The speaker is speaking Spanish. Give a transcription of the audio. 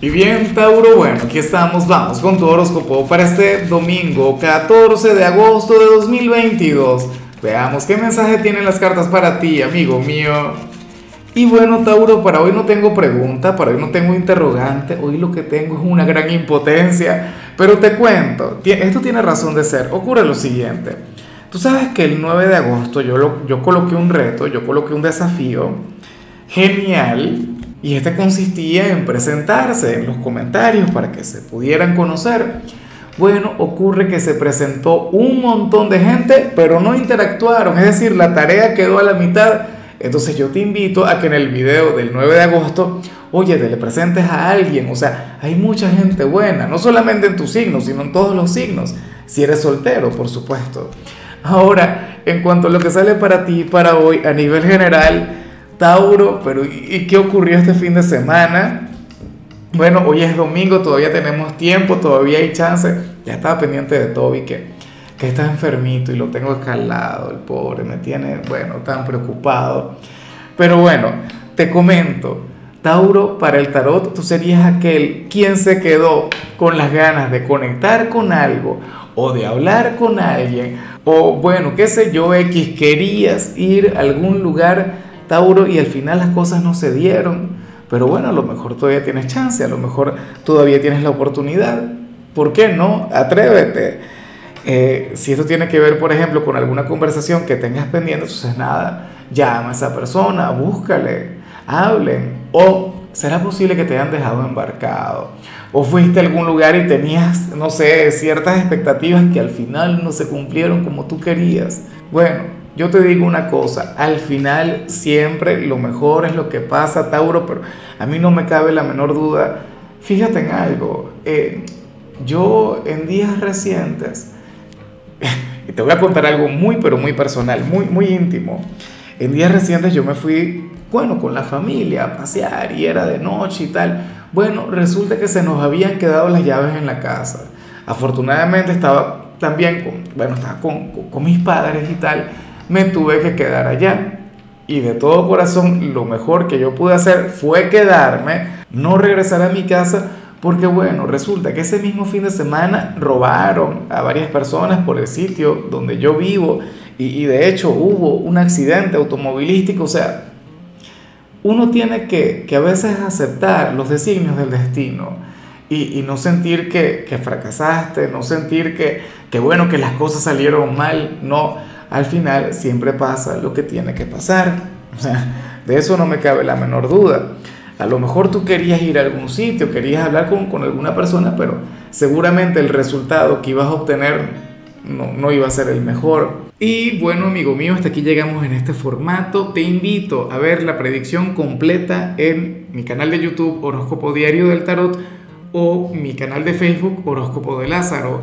Y bien, Tauro, bueno, aquí estamos, vamos con tu horóscopo para este domingo 14 de agosto de 2022. Veamos qué mensaje tienen las cartas para ti, amigo mío. Y bueno, Tauro, para hoy no tengo pregunta, para hoy no tengo interrogante, hoy lo que tengo es una gran impotencia, pero te cuento, esto tiene razón de ser. Ocurre lo siguiente, tú sabes que el 9 de agosto yo, lo, yo coloqué un reto, yo coloqué un desafío genial y este consistía en presentarse en los comentarios para que se pudieran conocer. Bueno, ocurre que se presentó un montón de gente, pero no interactuaron, es decir, la tarea quedó a la mitad. Entonces yo te invito a que en el video del 9 de agosto, oye, te le presentes a alguien, o sea, hay mucha gente buena, no solamente en tus signos, sino en todos los signos, si eres soltero, por supuesto. Ahora, en cuanto a lo que sale para ti, para hoy, a nivel general, Tauro, pero ¿y qué ocurrió este fin de semana? Bueno, hoy es domingo, todavía tenemos tiempo, todavía hay chance. Ya estaba pendiente de Toby que, que está enfermito y lo tengo escalado, el pobre, me tiene, bueno, tan preocupado. Pero bueno, te comento, Tauro, para el tarot tú serías aquel quien se quedó con las ganas de conectar con algo o de hablar con alguien o bueno, qué sé yo, X, querías ir a algún lugar Tauro, y al final las cosas no se dieron, pero bueno, a lo mejor todavía tienes chance, a lo mejor todavía tienes la oportunidad. ¿Por qué no? Atrévete. Eh, si esto tiene que ver, por ejemplo, con alguna conversación que tengas pendiente, entonces nada, llama a esa persona, búscale, hablen. O será posible que te hayan dejado embarcado. O fuiste a algún lugar y tenías, no sé, ciertas expectativas que al final no se cumplieron como tú querías. Bueno, yo te digo una cosa, al final siempre lo mejor es lo que pasa, Tauro, pero a mí no me cabe la menor duda. Fíjate en algo, eh, yo en días recientes, y te voy a contar algo muy, pero muy personal, muy, muy íntimo. En días recientes yo me fui, bueno, con la familia a pasear y era de noche y tal. Bueno, resulta que se nos habían quedado las llaves en la casa. Afortunadamente estaba también con, bueno, estaba con, con mis padres y tal me tuve que quedar allá. Y de todo corazón, lo mejor que yo pude hacer fue quedarme, no regresar a mi casa, porque bueno, resulta que ese mismo fin de semana robaron a varias personas por el sitio donde yo vivo. Y, de hecho hubo un accidente automovilístico, o sea, uno tiene que, que a veces aceptar los designios del destino y, y no sentir que, que, fracasaste, no sentir que, que bueno, que las cosas salieron mal, no al final siempre pasa lo que tiene que pasar. De eso no me cabe la menor duda. A lo mejor tú querías ir a algún sitio, querías hablar con, con alguna persona, pero seguramente el resultado que ibas a obtener no, no, iba a ser el mejor. Y bueno, amigo mío, hasta aquí llegamos en este formato. Te invito a ver la predicción completa en mi canal de YouTube Horóscopo Diario del Tarot o mi canal de Facebook Horóscopo de Lázaro.